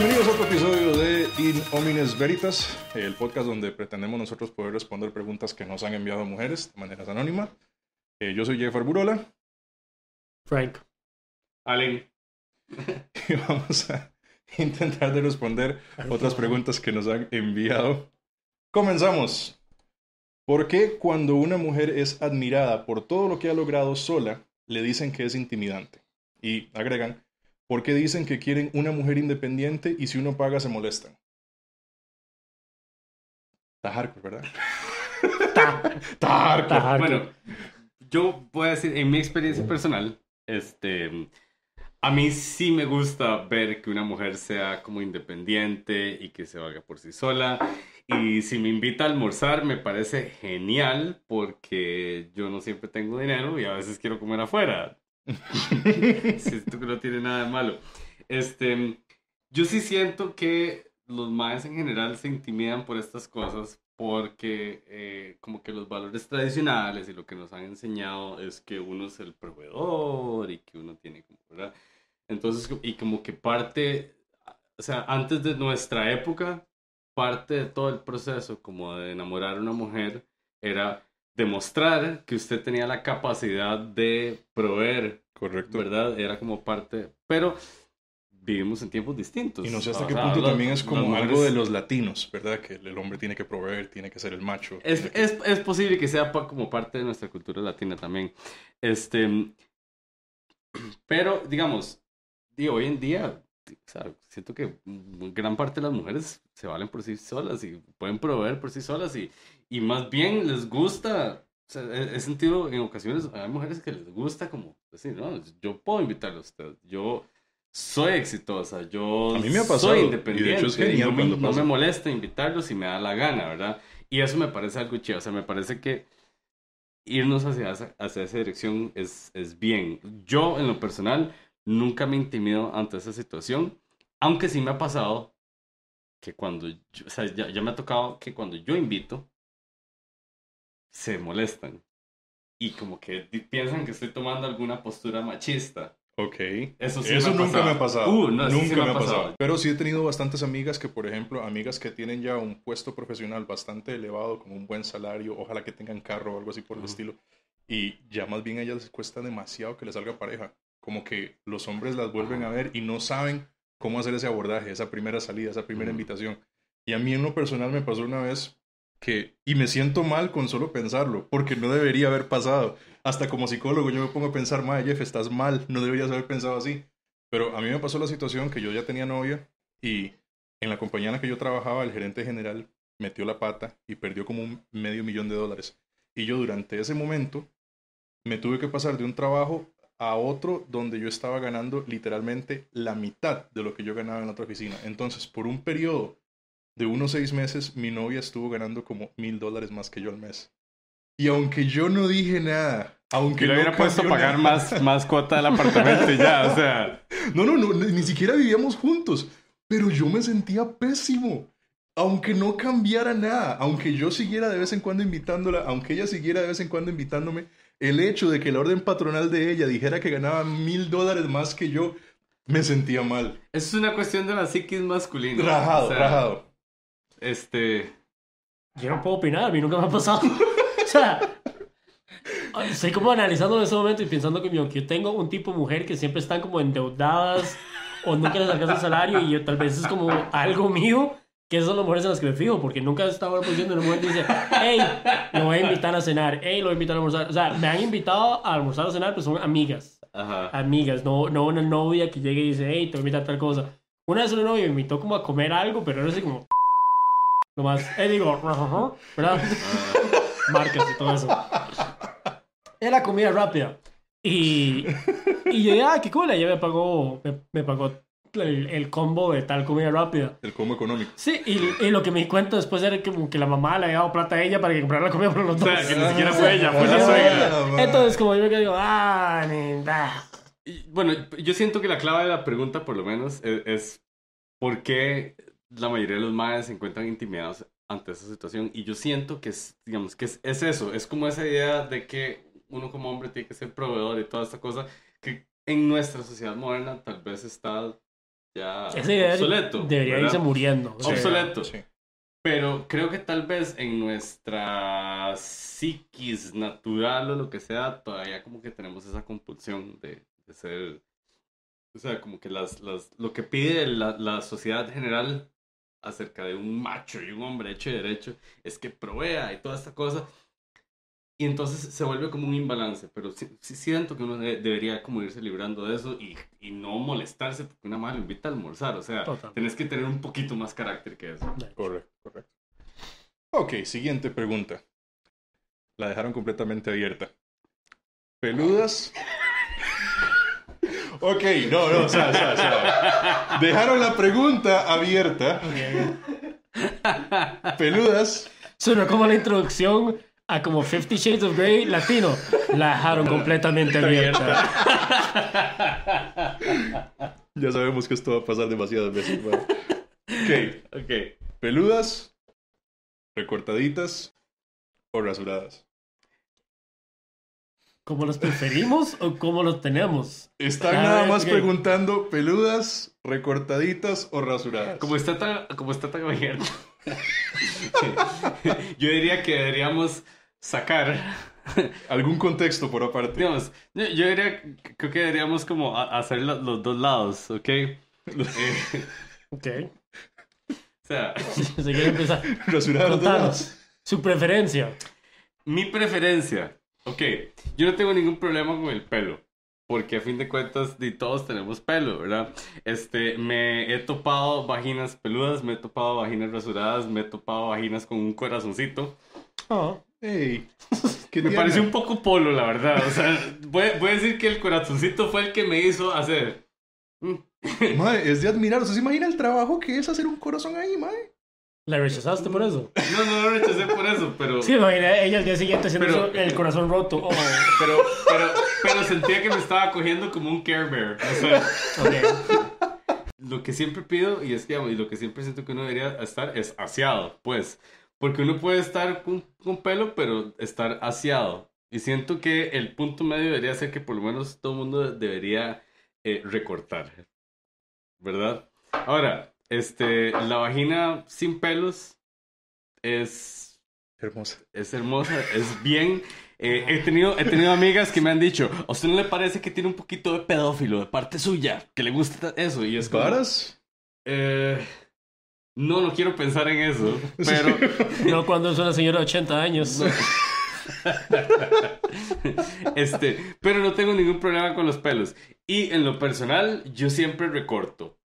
Bienvenidos a otro episodio de In Homines Veritas, el podcast donde pretendemos nosotros poder responder preguntas que nos han enviado mujeres de manera anónima. Eh, yo soy Jeffer Burola Frank. Allen. y vamos a intentar de responder otras preguntas que nos han enviado. Comenzamos. ¿Por qué cuando una mujer es admirada por todo lo que ha logrado sola, le dicen que es intimidante? Y agregan, ¿por qué dicen que quieren una mujer independiente y si uno paga se molestan? Está hardcore, ¿verdad? Está hardcore. Bueno, yo voy a decir, en mi experiencia personal, este, a mí sí me gusta ver que una mujer sea como independiente y que se valga por sí sola. Y si me invita a almorzar, me parece genial porque yo no siempre tengo dinero y a veces quiero comer afuera. Siento que no tiene nada de malo. Este, yo sí siento que los maes en general se intimidan por estas cosas porque eh, como que los valores tradicionales y lo que nos han enseñado es que uno es el proveedor y que uno tiene como, ¿verdad? Entonces, y como que parte, o sea, antes de nuestra época, parte de todo el proceso como de enamorar a una mujer era demostrar que usted tenía la capacidad de proveer Correcto. ¿verdad? Era como parte, pero vivimos en tiempos distintos. Y no sé hasta O qué sea, punto también es como mujeres- algo de los latinos, ¿verdad? Que el hombre tiene que proveer, tiene que ser el macho. Es, que- es, es posible que sea como parte de nuestra cultura latina también. Este, pero, digamos, hoy en día, o sea, siento que gran parte de las mujeres se valen por sí solas y pueden proveer por sí solas y, y más bien les gusta. O sea, he, he sentido en ocasiones, hay mujeres que les gusta como decir, no, yo puedo invitarle a usted, yo soy exitosa, yo A mí me ha pasado, soy y de independiente, hecho es genial no, no me molesta invitarlos si me da la gana, ¿verdad? Y eso me parece algo chido, o sea, me parece que irnos hacia hacia esa dirección es, es bien. Yo, en lo personal, nunca me intimido ante esa situación, aunque sí me ha pasado que cuando, yo- o sea, ya, ya me ha tocado que cuando yo invito, se molestan. Y como que piensan que estoy tomando alguna postura machista. Ok. Eso sí Eso me nunca me ha pasado. Uh, no, eso sí nunca me ha pasado. Pero sí he tenido bastantes amigas que, por ejemplo, amigas que tienen ya un puesto profesional bastante elevado, con un buen salario, ojalá que tengan carro o algo así por el estilo. Y ya más bien a ellas les cuesta demasiado que les salga pareja. Como que los hombres las vuelven a ver y no saben cómo hacer ese abordaje, esa primera salida, esa primera invitación. Y a mí en lo personal me pasó una vez que, y me siento mal con solo pensarlo, porque no debería haber pasado. Hasta como psicólogo yo me pongo a pensar, madre Jeff, estás mal, no deberías haber pensado así. Pero a mí me pasó la situación que yo ya tenía novia y en la compañía en la que yo trabajaba, el gerente general metió la pata y perdió como un medio millón de dólares. Y yo durante ese momento me tuve que pasar de un trabajo a otro donde yo estaba ganando literalmente la mitad de lo que yo ganaba en la otra oficina. Entonces, por un periodo de unos seis meses, mi novia estuvo ganando como mil dólares más que yo al mes. Y aunque yo no dije nada, aunque Que le no hubiera puesto a pagar nada- más, más cuota del apartamento y ya, o sea. No, no, no, ni siquiera vivíamos juntos. Pero yo me sentía pésimo. Aunque no cambiara nada, aunque yo siguiera de vez en cuando invitándola, aunque ella siguiera de vez en cuando invitándome, el hecho de que la orden patronal de ella dijera que ganaba mil dólares más que yo, me sentía mal. Eso es una cuestión de la psiquis masculina. Rajado, o sea, rajado. Este. Yo no puedo opinar, a mí nunca me ha pasado. o sea, estoy como analizando en ese momento y pensando que, que yo tengo un tipo de mujer que siempre están como endeudadas o nunca les alcanza el salario y yo, tal vez es como algo mío, que esas son las mujeres en las que me fijo, porque nunca he estado en una posición una mujer dice, hey, lo voy a invitar a cenar, hey, lo voy a invitar a almorzar. O sea, me han invitado a almorzar o cenar, pero son amigas. Ajá. amigas, no, no una novia que llegue y dice, hey, te voy a invitar a tal cosa. Una vez una novia me invitó como a comer algo, pero era así como... Nomás, eh, digo, ¿verdad? Marcas y todo eso. Era comida rápida. Y, y yo dije, ah, qué cool, ella me pagó, me, me pagó el, el combo de tal comida rápida. El combo económico. Sí, y, y lo que me di cuenta después era que, como que la mamá le había dado plata a ella para que comprara la comida por los O dos. sea, que ni siquiera fue ella, fue la suegra. Entonces, como yo me quedé, digo, ah, ni-. Y, bueno, yo siento que la clave de la pregunta, por lo menos, es, es por qué la mayoría de los madres se encuentran intimidados ante esa situación. Y yo siento que es, digamos, que es, es eso, es como esa idea de que uno como hombre tiene que ser proveedor y toda esta cosa que en nuestra sociedad moderna tal vez está ya Ese debería- obsoleto. debería ¿verdad? irse muriendo. o sea, Obsoleto. Sí. Pero creo que tal vez en nuestra psiquis natural o lo que sea, todavía como que tenemos esa compulsión de, de ser, o sea, como que las, las, lo que pide la, la sociedad en general acerca de un macho y un hombre hecho y derecho es que provea y toda esta cosa. Y entonces se vuelve como un imbalance, pero sí, sí siento que uno de- debería como irse librando de eso y, y no molestarse porque una madre lo invita a almorzar, o sea, tenés que tener un poquito más carácter que eso. Correcto, correcto. Ok, siguiente pregunta. La dejaron completamente abierta. ¿Peludas? ok, no, no, o sea, o sea, o sea. Dejaron la pregunta abierta. ¿Peludas? Suena como la introducción a como Fifty Shades of Grey latino. La dejaron completamente abierta. Ya sabemos que esto va a pasar demasiadas veces. ¿vale? Ok, Ok. ¿peludas? ¿Recortaditas? ¿O rasuradas? ¿Cómo los preferimos o cómo los tenemos? Están A nada más preguntando peludas, recortaditas o rasuradas. Como está tan, como está tan abierto. Yo diría que deberíamos sacar, Algún contexto por aparte. digamos, yo, yo diría, creo que deberíamos como a- hacer lo- los dos lados, ¿ok? Eh, Ok. o sea, Si quiere empezar. Rasuradas los dos lados. Su preferencia. mi preferencia, ok, yo no tengo ningún problema con el pelo. Porque a fin de cuentas, de todos tenemos pelo, ¿verdad? Este, me he topado vaginas peludas, me he topado vaginas rasuradas, me he topado vaginas con un corazoncito. Oh. Ey, ¿qué Me tiene? pareció un poco polo, la verdad. O sea, voy, voy a decir que el corazoncito fue el que me hizo hacer. mm, Mae, es de admirar. ¿Usted se imagina el trabajo que es hacer un corazón ahí, mae? ¿La rechazaste por eso? No, no lo rechacé por eso, pero, Sí, imagina ella al día siguiente haciendo Pero- eso, el corazón roto. Oh. pero, pero, pero sentía que me estaba cogiendo como un Care Bear. O sea, Ok. lo que siempre pido, y es que, y lo que siempre siento que uno debería estar es aseado, pues. Porque uno puede estar con, con pelo, pero estar aseado. Y siento que el punto medio debería ser que por lo menos todo el mundo debería eh, recortar. ¿Verdad? Ahora, este, la vagina sin pelos es Hermosa. es hermosa, es bien. eh, he, tenido, he tenido amigas que me han dicho, ¿a usted no le parece que tiene un poquito de pedófilo de parte suya? Que le gusta eso. Y es como, ¿Varas? eh, no, no quiero pensar en eso. Pero, No cuando es una señora de 80 años. este, pero no tengo ningún problema con los pelos. Y en lo personal, yo siempre recorto.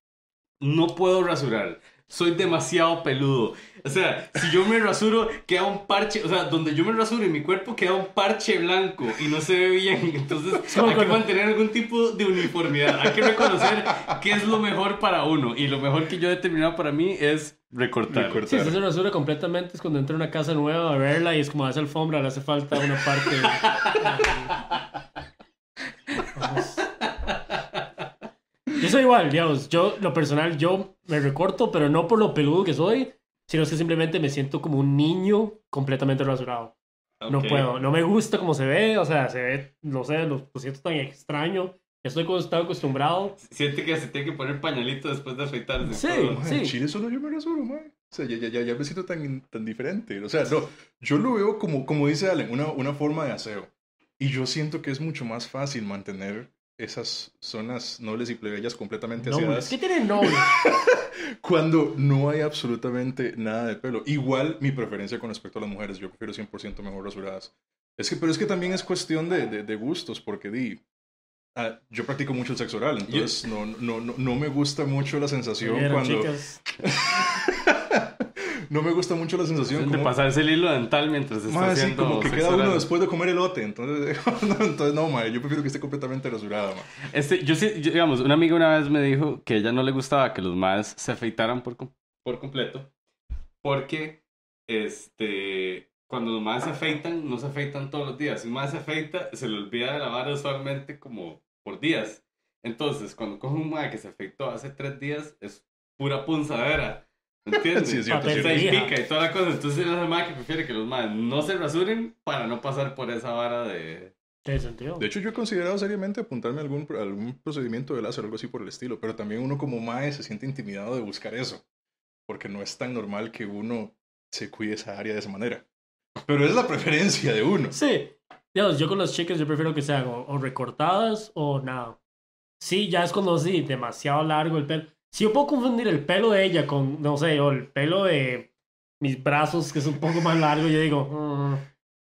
No puedo rasurar. Soy demasiado peludo. O sea, si yo me rasuro, queda un parche. O sea, donde yo me rasuro en mi cuerpo queda un parche blanco y no se ve bien. Entonces, hay que mantener algún tipo de uniformidad. Hay que reconocer qué es lo mejor para uno. Y lo mejor que yo he determinado para mí es recortar. Recortar. Si se rasura completamente es cuando entra a una casa nueva a verla y es como hace alfombra, le hace falta una parte. Vamos. Yo soy igual, digamos, yo, lo personal, yo me recorto, pero no por lo peludo que soy, sino es que simplemente me siento como un niño completamente rasurado. No Ok. puedo, no me gusta cómo se ve, o sea, se ve, no sé, lo, lo siento tan extraño. Estoy como estaba acostumbrado. Siente que se tiene que poner pañalito después de afeitarse. Sí. todo. Sí. En Chile solo yo me rasuro, mae. O sea, ya, ya, ya, ya me siento tan, tan diferente. O sea, no, yo lo veo como, como dice Allen, una, una forma de aseo. Y yo siento que es mucho más fácil mantener esas zonas nobles y plebeyas completamente Noble. aseadas ¿Qué tiene noble? cuando no hay absolutamente nada de pelo. Igual mi preferencia con respecto a las mujeres, yo prefiero 100% mejor rasuradas. Es que, pero es que también es cuestión de, de, de gustos, porque di, ah, yo practico mucho el sexo oral, entonces no, no, no, no me gusta mucho la sensación cuando... chicas. No me gusta mucho la sensación De pasarse el hilo dental mientras está Mae, sí, haciendo como que queda uno después de comer elote, entonces no, entonces no, mae, yo prefiero que esté completamente rasurada, mae. Este, yo sí, yo- digamos, una amiga una vez me dijo que a ella no le gustaba que los maes se afeitaran por, por completo. Porque, este, cuando los maes se afeitan, no se afeitan todos los días. Si un mae se afeita, se le olvida de lavar usualmente como por días. Entonces, cuando coge un mae que se afeitó hace tres días, es pura punzadera. ¿Entiendes? Sí, es cierto, Se cierto. pica y toda la cosa. Entonces, es la mae que prefiere que los maes no se rasuren para no pasar por esa vara de... Tiene sentido. De hecho, yo he considerado seriamente apuntarme a algún, a algún procedimiento de láser o algo así por el estilo, pero también uno como mae se siente intimidado de buscar eso, porque no es tan normal que uno se cuide esa área de esa manera. Pero es la preferencia de uno. Sí. Digamos, yo con las chicas yo prefiero que sean o, o recortadas o nada. Sí, ya es cuando sí, demasiado largo el pelo. Si yo puedo confundir el pelo de ella con, no sé, o el pelo de mis brazos, que es un poco más largo, yo digo, mm. o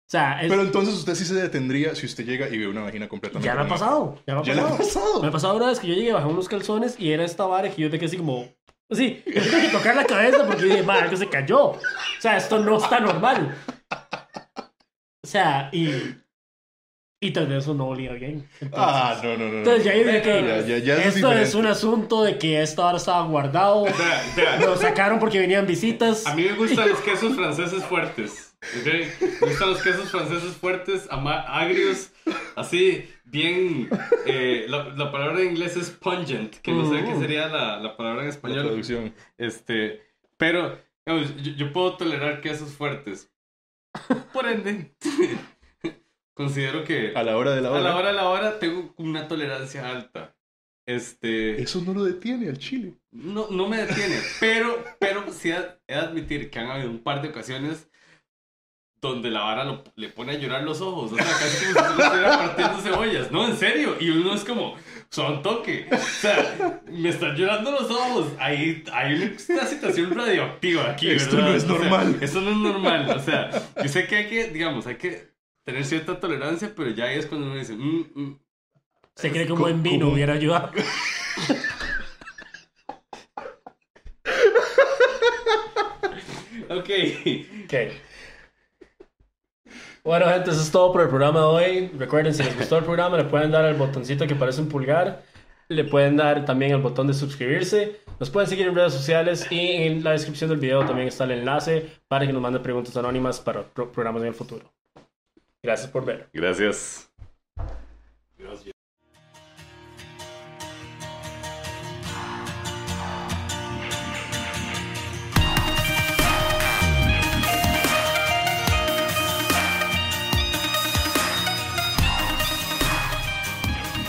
sea, es- Pero entonces usted sí se detendría si usted llega y ve una vagina completamente ya me ha pasado. Ya me ha Ya le ha pasado. pasado. Me ha pasado una vez que yo llegué, bajé unos calzones y era esta vara que yo te quedé así como. Sí, yo tengo que tocar la cabeza porque dije, madre, que se cayó. O sea, esto no está normal. O sea, y. Y tal vez eso no olía bien. Entonces, Ah, no, no, no. entonces ya yo dije que. Ya, ya, ya es esto es diferente. un asunto de que esta hora estaba guardado. Lo sacaron porque venían visitas. A mí me gustan los quesos franceses fuertes. ¿ok? Me gustan los quesos franceses fuertes, agrios, así, bien. eh, la, la palabra en inglés es pungent, que no sé qué Mm. sería la, la palabra en La español. traducción. Este, pero digamos, yo, yo puedo tolerar quesos fuertes. Por ende, considero que A la hora de la a hora. la hora de la hora tengo una tolerancia alta. Este. Eso no lo detiene al chile. No, no me detiene, pero, pero sí he de admitir que han habido un par de ocasiones donde la vara lo- le pone a llorar los ojos, o sea, casi como si estuviera partiendo cebollas, no, en serio, y uno es como, son toque, o sea, me están llorando los ojos, hay, hay una situación radioactiva aquí, Esto ¿verdad? no es O sea, normal. esto no es normal, o sea, yo sé que hay que, digamos, hay que tener cierta tolerancia, pero ya es cuando uno dice, mm, mm, Se cree que un buen vino hubiera ayudado. ok, Ok. Bueno, gente, eso es todo por el programa de hoy. Recuerden, si les gustó el programa, le pueden dar al botoncito que parece un pulgar. Le pueden dar también el botón de suscribirse. Nos pueden seguir en redes sociales y en la descripción del video también está el enlace para que nos manden preguntas anónimas para pro- programas en el futuro. Gracias por ver. gracias. Gracias.